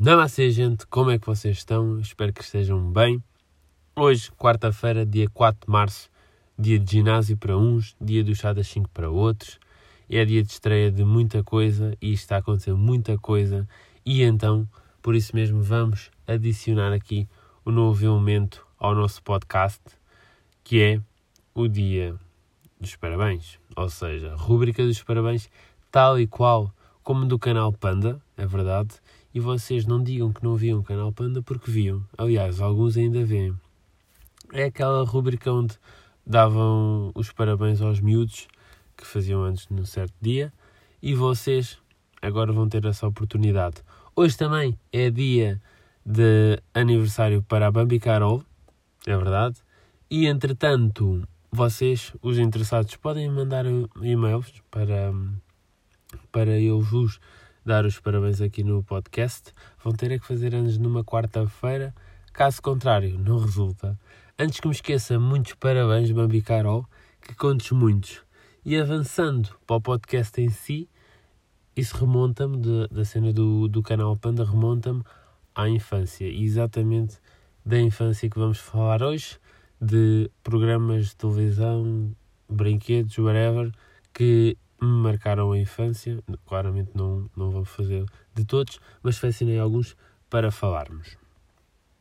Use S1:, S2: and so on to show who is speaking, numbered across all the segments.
S1: Namastê, gente, como é que vocês estão? Espero que estejam bem. Hoje, quarta-feira, dia 4 de março, dia de ginásio para uns, dia do chá das 5 para outros. É dia de estreia de muita coisa e está a acontecer muita coisa. E então, por isso mesmo, vamos adicionar aqui o um novo elemento ao nosso podcast, que é o dia dos parabéns. Ou seja, a rúbrica dos parabéns, tal e qual como do canal Panda, é verdade e vocês não digam que não viam o canal Panda porque viam. Aliás, alguns ainda veem. É aquela rubrica onde davam os parabéns aos miúdos que faziam antes num certo dia e vocês agora vão ter essa oportunidade. Hoje também é dia de aniversário para a Bambi Carol, é verdade. E entretanto, vocês, os interessados, podem mandar e-mails para, para eu vos dar os parabéns aqui no podcast. Vão ter é que fazer anos numa quarta-feira. Caso contrário, não resulta. Antes que me esqueça, muitos parabéns, Bambi Carol, que contes muitos. E avançando para o podcast em si, isso remonta-me, da cena do, do canal Panda, remonta-me à infância. E exatamente da infância que vamos falar hoje, de programas de televisão, brinquedos, whatever, que me marcaram a infância. Claramente não, não vou fazer de todos, mas selecionei alguns para falarmos.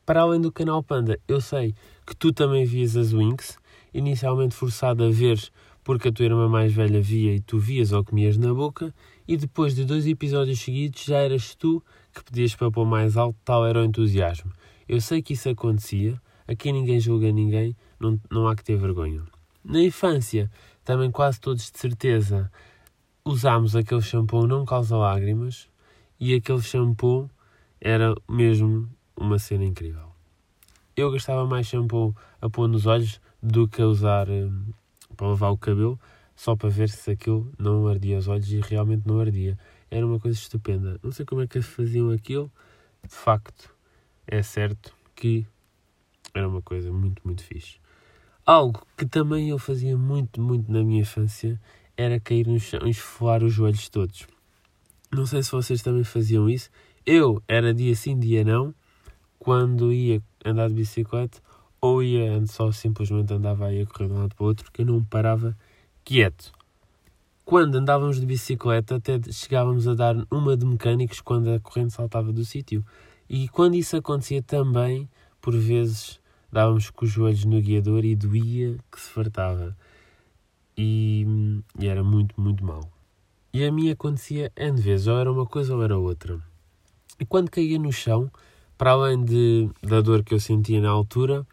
S1: Para além do canal Panda, eu sei que tu também vias as Winx, inicialmente forçado a ver porque a tua irmã mais velha via e tu vias ou comias na boca, e depois de dois episódios seguidos já eras tu que pedias para pôr mais alto, tal era o entusiasmo. Eu sei que isso acontecia, aqui ninguém julga ninguém, não, não há que ter vergonha. Na infância, também quase todos de certeza usámos aquele shampoo não causa lágrimas e aquele shampoo era mesmo uma cena incrível. Eu gastava mais shampoo a pôr nos olhos do que a usar um, para lavar o cabelo, só para ver se aquilo não ardia os olhos e realmente não ardia. Era uma coisa estupenda. Não sei como é que faziam aquilo, de facto, é certo que era uma coisa muito, muito fixe. Algo que também eu fazia muito, muito na minha infância era cair no chão e esfolar os joelhos todos. Não sei se vocês também faziam isso. Eu era dia sim, dia não, quando ia andar de bicicleta ou ia só simplesmente andava aí a correr de um lado para o outro, que eu não parava quieto. Quando andávamos de bicicleta, até chegávamos a dar uma de mecânicos quando a corrente saltava do sítio. E quando isso acontecia também, por vezes dávamos com os joelhos no guiador e doía que se fartava. E, e era muito, muito mal. E a mim acontecia N vezes, ou era uma coisa ou era outra. E quando caía no chão, para além de, da dor que eu sentia na altura,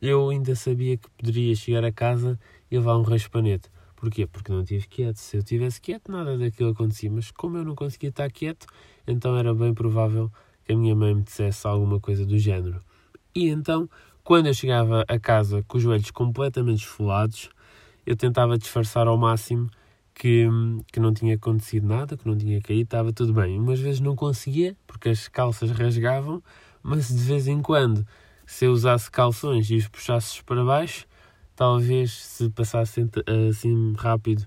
S1: eu ainda sabia que poderia chegar a casa e levar um raspanete. Porquê? Porque não estive quieto. Se eu tivesse quieto, nada daquilo acontecia. Mas como eu não conseguia estar quieto, então era bem provável que a minha mãe me dissesse alguma coisa do género. E então quando eu chegava a casa com os joelhos completamente esfolados, eu tentava disfarçar ao máximo que, que não tinha acontecido nada, que não tinha caído, estava tudo bem. Umas vezes não conseguia, porque as calças rasgavam, mas de vez em quando, se eu usasse calções e os puxasses para baixo, talvez se passasse assim rápido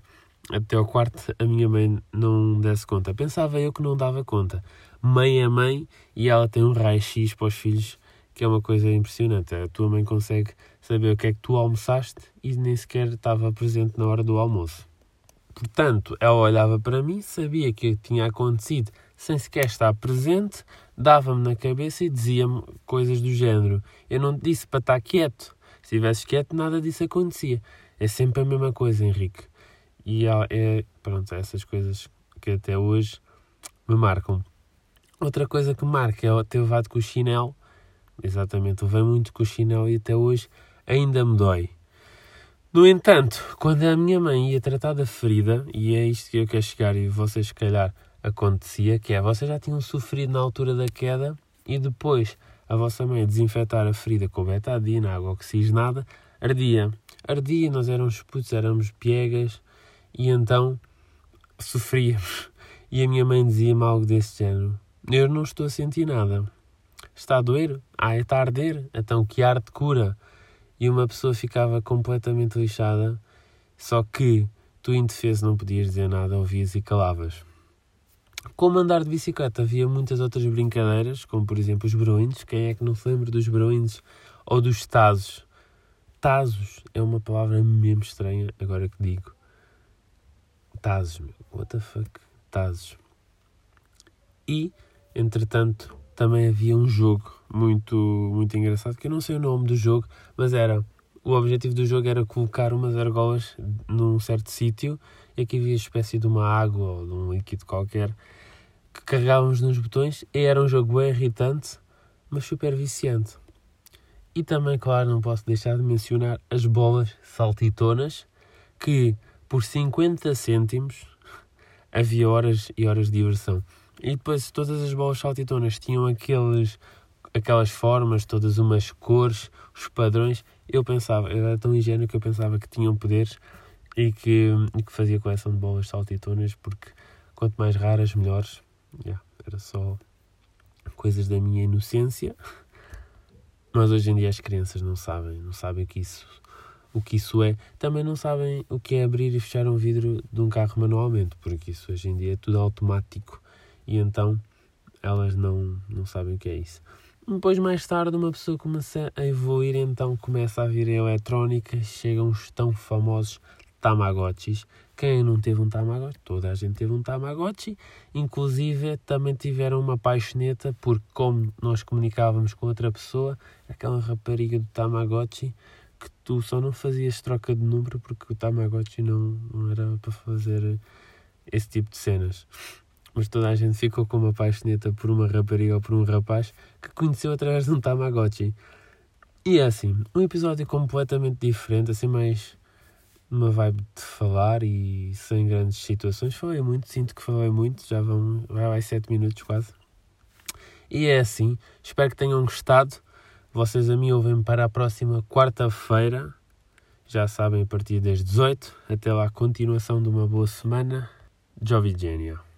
S1: até ao quarto, a minha mãe não desse conta. Pensava eu que não dava conta. Mãe é mãe e ela tem um raio-x para os filhos que é uma coisa impressionante. A tua mãe consegue saber o que é que tu almoçaste e nem sequer estava presente na hora do almoço. Portanto, ela olhava para mim, sabia que tinha acontecido sem sequer estar presente, dava-me na cabeça e dizia-me coisas do género. Eu não te disse para estar quieto. Se estivesse quieto, nada disso acontecia. É sempre a mesma coisa, Henrique. E é, pronto, essas coisas que até hoje me marcam. Outra coisa que marca é ter levado com o chinelo Exatamente, levei muito com o chinelo e até hoje ainda me dói. No entanto, quando a minha mãe ia tratar da ferida, e é isto que eu quero chegar e vocês se calhar acontecia, que é, vocês já tinham sofrido na altura da queda e depois a vossa mãe desinfetar a ferida com betadina, água oxigenada, ardia. Ardia, nós éramos putos, éramos piegas e então sofríamos. E a minha mãe dizia-me algo desse género. Eu não estou a sentir nada. Está a doer? Ah, está a arder? Então que arte cura? E uma pessoa ficava completamente lixada, só que tu indefeso não podias dizer nada, ouvias e calavas. como andar de bicicleta, havia muitas outras brincadeiras, como por exemplo os broins. Quem é que não se lembra dos broins ou dos tazos? Tazos é uma palavra mesmo estranha, agora que digo. Tazos, meu. What the fuck? Tazos. E, entretanto, também havia um jogo muito, muito engraçado, que eu não sei o nome do jogo, mas era. O objetivo do jogo era colocar umas argolas num certo sítio e aqui havia espécie de uma água ou de um líquido qualquer que carregávamos nos botões e era um jogo bem irritante, mas super viciante. E também, claro, não posso deixar de mencionar as bolas saltitonas que por 50 cêntimos havia horas e horas de diversão. E depois todas as bolas saltitonas tinham aqueles, aquelas formas, todas umas cores, os padrões. Eu pensava, eu era tão ingênuo que eu pensava que tinham poderes e que, e que fazia coleção de bolas saltitonas porque quanto mais raras, melhores. Yeah, era só coisas da minha inocência. Mas hoje em dia as crianças não sabem, não sabem o que isso o que isso é, também não sabem o que é abrir e fechar um vidro de um carro manualmente, porque isso hoje em dia é tudo automático e então elas não, não sabem o que é isso. Depois, mais tarde, uma pessoa começa a evoluir, então começa a vir a eletrónica, chegam os tão famosos Tamagotchis. Quem não teve um Tamagotchi? Toda a gente teve um Tamagotchi. Inclusive, também tiveram uma paixoneta, porque como nós comunicávamos com outra pessoa, aquela rapariga do Tamagotchi, que tu só não fazias troca de número porque o Tamagotchi não, não era para fazer esse tipo de cenas. Mas toda a gente ficou com uma paixoneta por uma rapariga ou por um rapaz que conheceu através de um Tamagotchi. E é assim, um episódio completamente diferente, assim mais uma vibe de falar e sem grandes situações. Falei muito, sinto que falei muito, já vão, vai vai sete minutos quase. E é assim, espero que tenham gostado. Vocês a mim ouvem para a próxima quarta-feira. Já sabem, a partir das 18. Até lá, continuação de uma boa semana. Jovigenia.